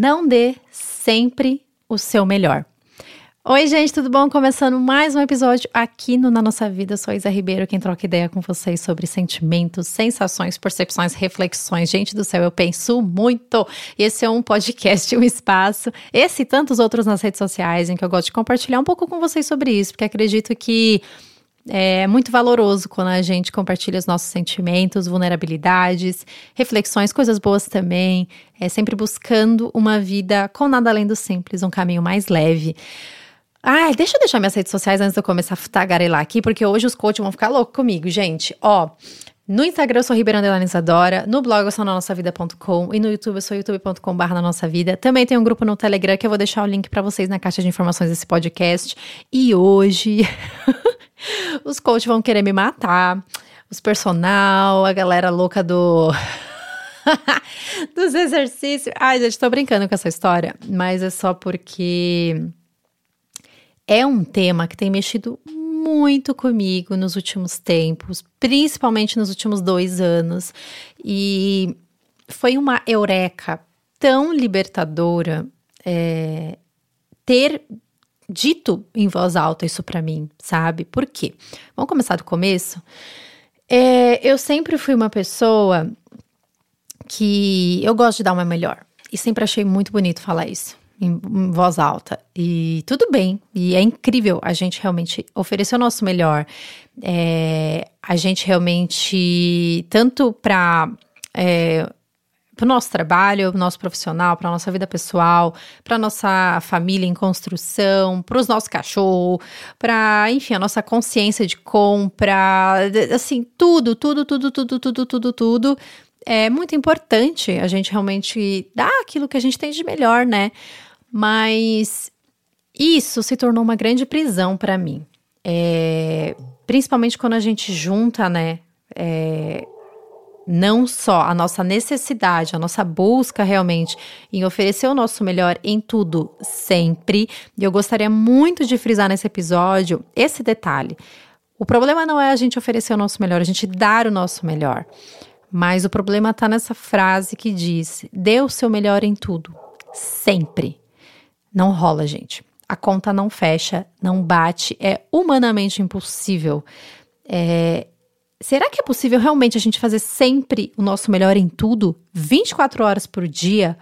Não dê sempre o seu melhor. Oi, gente, tudo bom? Começando mais um episódio aqui no Na Nossa Vida. Eu sou Isa Ribeiro, quem troca ideia com vocês sobre sentimentos, sensações, percepções, reflexões. Gente do céu, eu penso muito. Esse é um podcast, um espaço, esse e tantos outros nas redes sociais, em que eu gosto de compartilhar um pouco com vocês sobre isso, porque acredito que é muito valoroso quando a gente compartilha os nossos sentimentos, vulnerabilidades, reflexões, coisas boas também. É sempre buscando uma vida com nada além do simples, um caminho mais leve. Ai, deixa eu deixar minhas redes sociais antes de eu começar a tagarelar aqui, porque hoje os coaches vão ficar loucos comigo, gente. Ó, no Instagram eu sou Ribeirão Isadora, no blog eu sou na nossa vida.com e no YouTube eu sou youtube.com barra na nossa vida. Também tem um grupo no Telegram que eu vou deixar o link para vocês na caixa de informações desse podcast. E hoje Os coaches vão querer me matar, os personal, a galera louca do. dos exercícios. Ai, gente, tô brincando com essa história, mas é só porque é um tema que tem mexido muito comigo nos últimos tempos, principalmente nos últimos dois anos. E foi uma eureka tão libertadora é, ter dito em voz alta isso para mim, sabe? Por quê? Vamos começar do começo. É, eu sempre fui uma pessoa que eu gosto de dar uma melhor. E sempre achei muito bonito falar isso em, em, voz alta. E tudo bem. E é incrível a gente realmente oferecer o nosso melhor. É, a gente realmente, tanto para é, para o nosso trabalho, para o nosso profissional, para a nossa vida pessoal, para a nossa família em construção, para os nossos cachorros, para, enfim, a nossa consciência de compra, assim, tudo, tudo, tudo, tudo, tudo, tudo, tudo. É muito importante a gente realmente dar aquilo que a gente tem de melhor, né? Mas isso se tornou uma grande prisão para mim. É, principalmente quando a gente junta, né? É, não só a nossa necessidade, a nossa busca realmente em oferecer o nosso melhor em tudo, sempre. E eu gostaria muito de frisar nesse episódio esse detalhe. O problema não é a gente oferecer o nosso melhor, a gente dar o nosso melhor. Mas o problema está nessa frase que diz: dê o seu melhor em tudo, sempre. Não rola, gente. A conta não fecha, não bate, é humanamente impossível. É, Será que é possível realmente a gente fazer sempre o nosso melhor em tudo, 24 horas por dia?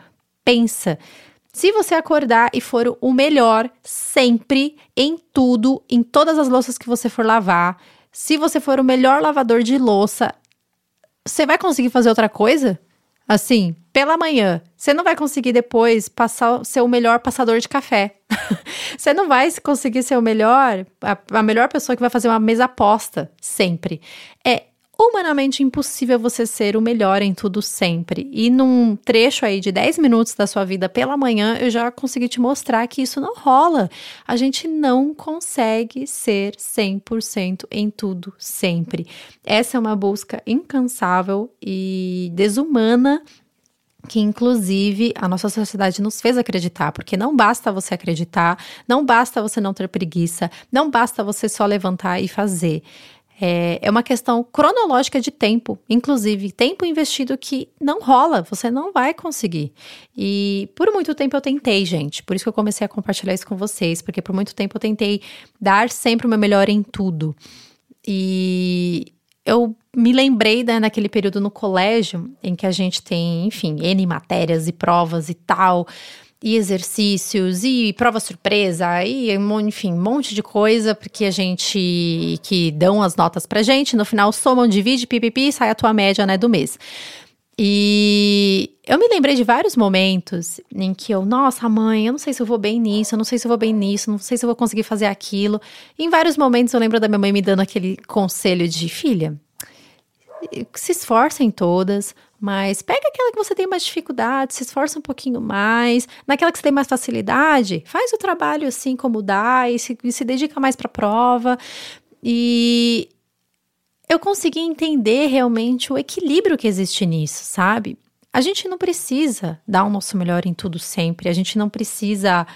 Pensa. Se você acordar e for o melhor sempre em tudo, em todas as louças que você for lavar, se você for o melhor lavador de louça, você vai conseguir fazer outra coisa? Assim, pela manhã, você não vai conseguir depois passar ser o melhor passador de café. você não vai conseguir ser o melhor, a, a, melhor pessoa que vai fazer uma mesa aposta sempre. É humanamente impossível você ser o melhor em tudo sempre. E num trecho aí de 10 minutos da sua vida pela manhã, eu já consegui te mostrar que isso não rola. A gente não consegue ser 100% em tudo sempre. Essa é uma busca incansável e desumana que inclusive a nossa sociedade nos fez acreditar, porque não basta você acreditar, não basta você não ter preguiça, não basta você só levantar e fazer. É, é uma questão cronológica de tempo, inclusive tempo investido que não rola, você não vai conseguir. E por muito tempo eu tentei, gente, por isso que eu comecei a compartilhar isso com vocês, porque por muito tempo eu tentei dar sempre o meu melhor em tudo. E eu me lembrei né, naquele período no colégio em que a gente tem, enfim, N matérias e provas e tal e exercícios e prova surpresa e enfim, um monte de coisa porque a gente que dão as notas pra gente, no final somam, divide, pipipi, sai a tua média, né, do mês. E eu me lembrei de vários momentos em que eu, nossa, mãe, eu não sei se eu vou bem nisso, eu não sei se eu vou bem nisso, não sei se eu vou conseguir fazer aquilo. E em vários momentos eu lembro da minha mãe me dando aquele conselho de filha, se esforcem todas, mas pega aquela que você tem mais dificuldade, se esforça um pouquinho mais. Naquela que você tem mais facilidade, faz o trabalho assim como dá e se, e se dedica mais para a prova. E eu consegui entender realmente o equilíbrio que existe nisso, sabe? A gente não precisa dar o nosso melhor em tudo sempre, a gente não precisa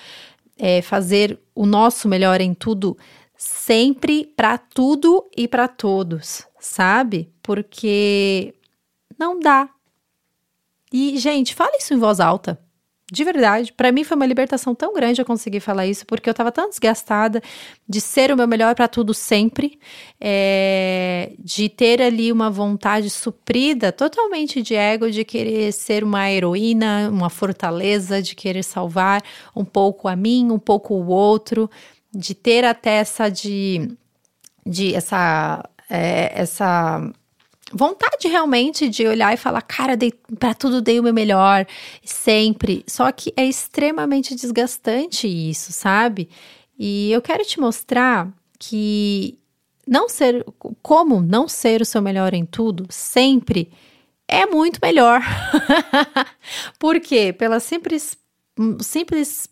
é, fazer o nosso melhor em tudo sempre para tudo e para todos, sabe? Porque não dá. E, gente, fala isso em voz alta. De verdade, para mim foi uma libertação tão grande eu conseguir falar isso, porque eu tava tão desgastada de ser o meu melhor para tudo sempre, é, de ter ali uma vontade suprida totalmente de ego, de querer ser uma heroína, uma fortaleza, de querer salvar um pouco a mim, um pouco o outro, de ter até essa de, de essa é, essa vontade realmente de olhar e falar, cara, dei para tudo dei o meu melhor, sempre. Só que é extremamente desgastante isso, sabe? E eu quero te mostrar que não ser como não ser o seu melhor em tudo sempre é muito melhor. Por quê? Pela simples simples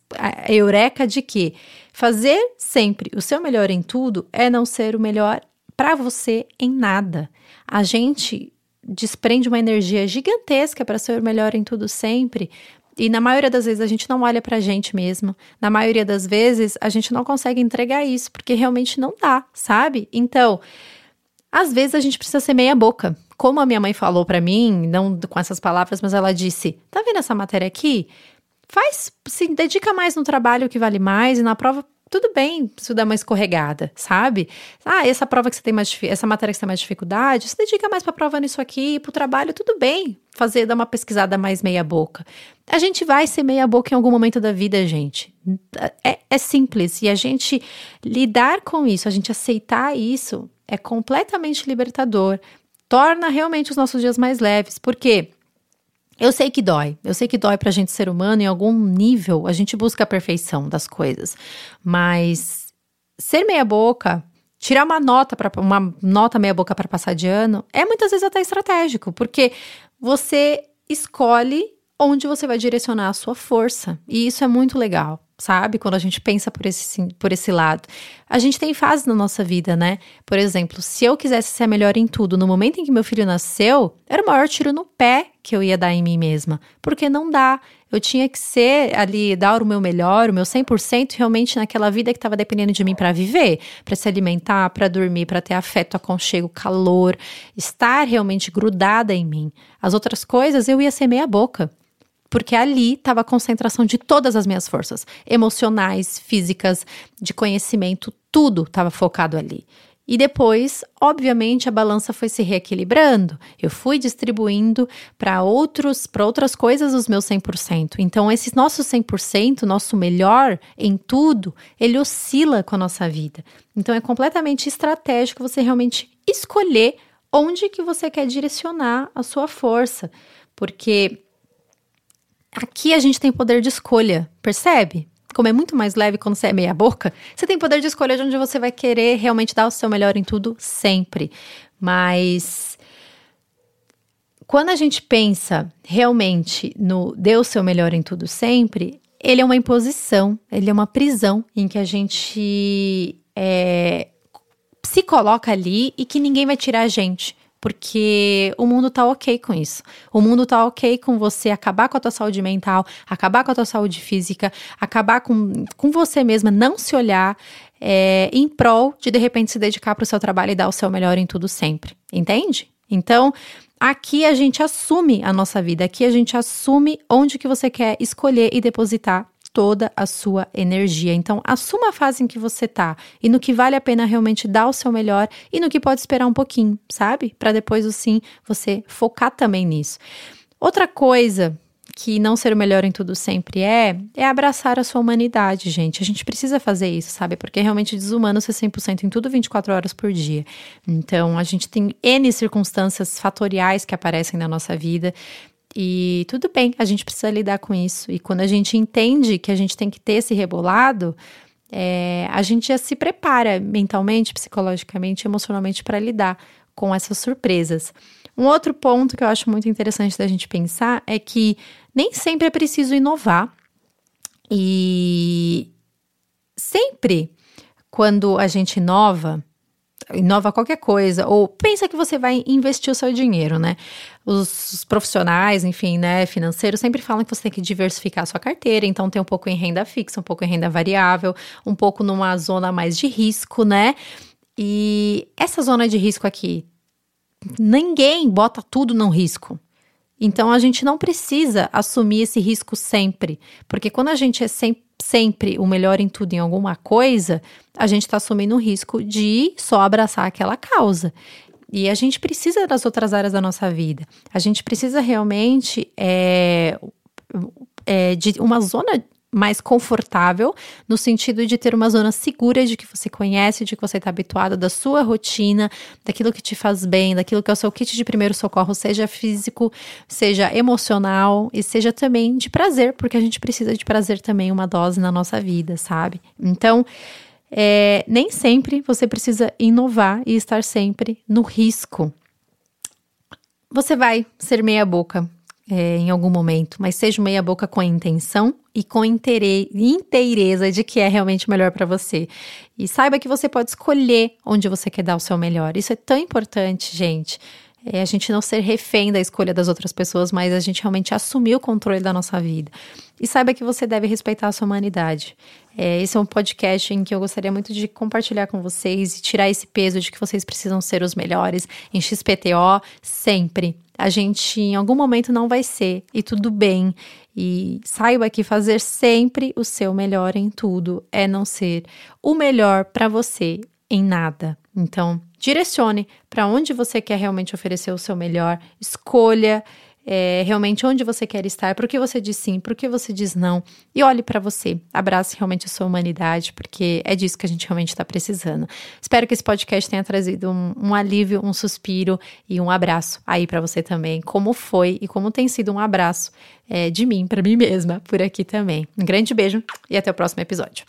eureka de que fazer sempre o seu melhor em tudo é não ser o melhor para você em nada. A gente desprende uma energia gigantesca para ser melhor em tudo sempre. E na maioria das vezes a gente não olha para a gente mesmo. Na maioria das vezes a gente não consegue entregar isso, porque realmente não dá, sabe? Então, às vezes a gente precisa ser meia boca. Como a minha mãe falou para mim, não com essas palavras, mas ela disse: "Tá vendo essa matéria aqui? Faz, se dedica mais no trabalho que vale mais e na prova tudo bem se dar uma escorregada, sabe? Ah, essa prova que você tem mais essa matéria que você tem mais dificuldade, se dedica mais para a prova nisso aqui, para o trabalho, tudo bem. Fazer, dar uma pesquisada mais meia boca. A gente vai ser meia boca em algum momento da vida, gente. É, é simples. E a gente lidar com isso, a gente aceitar isso, é completamente libertador. Torna realmente os nossos dias mais leves. Por quê? Eu sei que dói, eu sei que dói pra gente ser humano, em algum nível a gente busca a perfeição das coisas, mas ser meia boca, tirar uma nota para uma nota meia boca para passar de ano, é muitas vezes até estratégico, porque você escolhe onde você vai direcionar a sua força, e isso é muito legal sabe? Quando a gente pensa por esse, por esse lado. A gente tem fases na nossa vida, né? Por exemplo, se eu quisesse ser melhor em tudo no momento em que meu filho nasceu, era o maior tiro no pé que eu ia dar em mim mesma. Porque não dá. Eu tinha que ser ali, dar o meu melhor, o meu 100% realmente naquela vida que estava dependendo de mim para viver, para se alimentar, para dormir, para ter afeto, aconchego, calor, estar realmente grudada em mim. As outras coisas eu ia ser meia boca porque ali estava a concentração de todas as minhas forças, emocionais, físicas, de conhecimento, tudo estava focado ali. E depois, obviamente, a balança foi se reequilibrando. Eu fui distribuindo para outros, para outras coisas os meus 100%. Então, esse nosso 100%, nosso melhor em tudo, ele oscila com a nossa vida. Então, é completamente estratégico você realmente escolher onde que você quer direcionar a sua força, porque Aqui a gente tem poder de escolha, percebe? Como é muito mais leve quando você é meia boca, você tem poder de escolha de onde você vai querer realmente dar o seu melhor em tudo sempre. Mas quando a gente pensa realmente no dê o seu melhor em tudo sempre, ele é uma imposição, ele é uma prisão em que a gente é, se coloca ali e que ninguém vai tirar a gente porque o mundo tá ok com isso. O mundo tá ok com você acabar com a tua saúde mental, acabar com a tua saúde física, acabar com, com você mesma, não se olhar é, em prol de de repente se dedicar para o seu trabalho e dar o seu melhor em tudo sempre. Entende? Então, aqui a gente assume a nossa vida, aqui a gente assume onde que você quer escolher e depositar toda a sua energia. Então, assuma a fase em que você tá e no que vale a pena realmente dar o seu melhor e no que pode esperar um pouquinho, sabe? Para depois, o sim, você focar também nisso. Outra coisa que não ser o melhor em tudo sempre é, é abraçar a sua humanidade, gente. A gente precisa fazer isso, sabe? Porque é realmente desumano ser 100% em tudo 24 horas por dia. Então, a gente tem N circunstâncias fatoriais que aparecem na nossa vida e tudo bem, a gente precisa lidar com isso. E quando a gente entende que a gente tem que ter esse rebolado, é, a gente já se prepara mentalmente, psicologicamente, emocionalmente para lidar com essas surpresas. Um outro ponto que eu acho muito interessante da gente pensar é que nem sempre é preciso inovar. E sempre quando a gente inova, inova qualquer coisa, ou pensa que você vai investir o seu dinheiro, né? Os, profissionais, enfim, né, financeiros sempre falam que você tem que diversificar a sua carteira, então tem um pouco em renda fixa, um pouco em renda variável, um pouco numa zona mais de risco, né? E essa zona de risco aqui, ninguém bota tudo no risco. Então a gente não precisa assumir esse risco sempre, porque quando a gente é sempre, sempre o melhor em tudo em alguma coisa, a gente está assumindo o risco de só abraçar aquela causa. E a gente precisa das outras áreas da nossa vida. A gente precisa realmente é, é, de uma zona mais confortável, no sentido de ter uma zona segura de que você conhece, de que você está habituado, da sua rotina, daquilo que te faz bem, daquilo que é o seu kit de primeiro socorro, seja físico, seja emocional e seja também de prazer, porque a gente precisa de prazer também, uma dose na nossa vida, sabe? Então, é, nem sempre você precisa inovar e estar sempre no risco. Você vai ser meia boca, é, em algum momento, mas seja meia boca com a intenção e com inteireza de que é realmente melhor para você. E saiba que você pode escolher onde você quer dar o seu melhor. Isso é tão importante, gente. É a gente não ser refém da escolha das outras pessoas, mas a gente realmente assumir o controle da nossa vida. E saiba que você deve respeitar a sua humanidade. É, esse é um podcast em que eu gostaria muito de compartilhar com vocês e tirar esse peso de que vocês precisam ser os melhores em XPTO sempre a gente em algum momento não vai ser, e tudo bem. E saiba que fazer sempre o seu melhor em tudo é não ser o melhor para você em nada. Então, direcione para onde você quer realmente oferecer o seu melhor, escolha é, realmente onde você quer estar, por que você diz sim, por que você diz não, e olhe para você, abrace realmente a sua humanidade, porque é disso que a gente realmente está precisando. Espero que esse podcast tenha trazido um, um alívio, um suspiro e um abraço aí para você também, como foi e como tem sido um abraço é, de mim para mim mesma por aqui também. Um grande beijo e até o próximo episódio.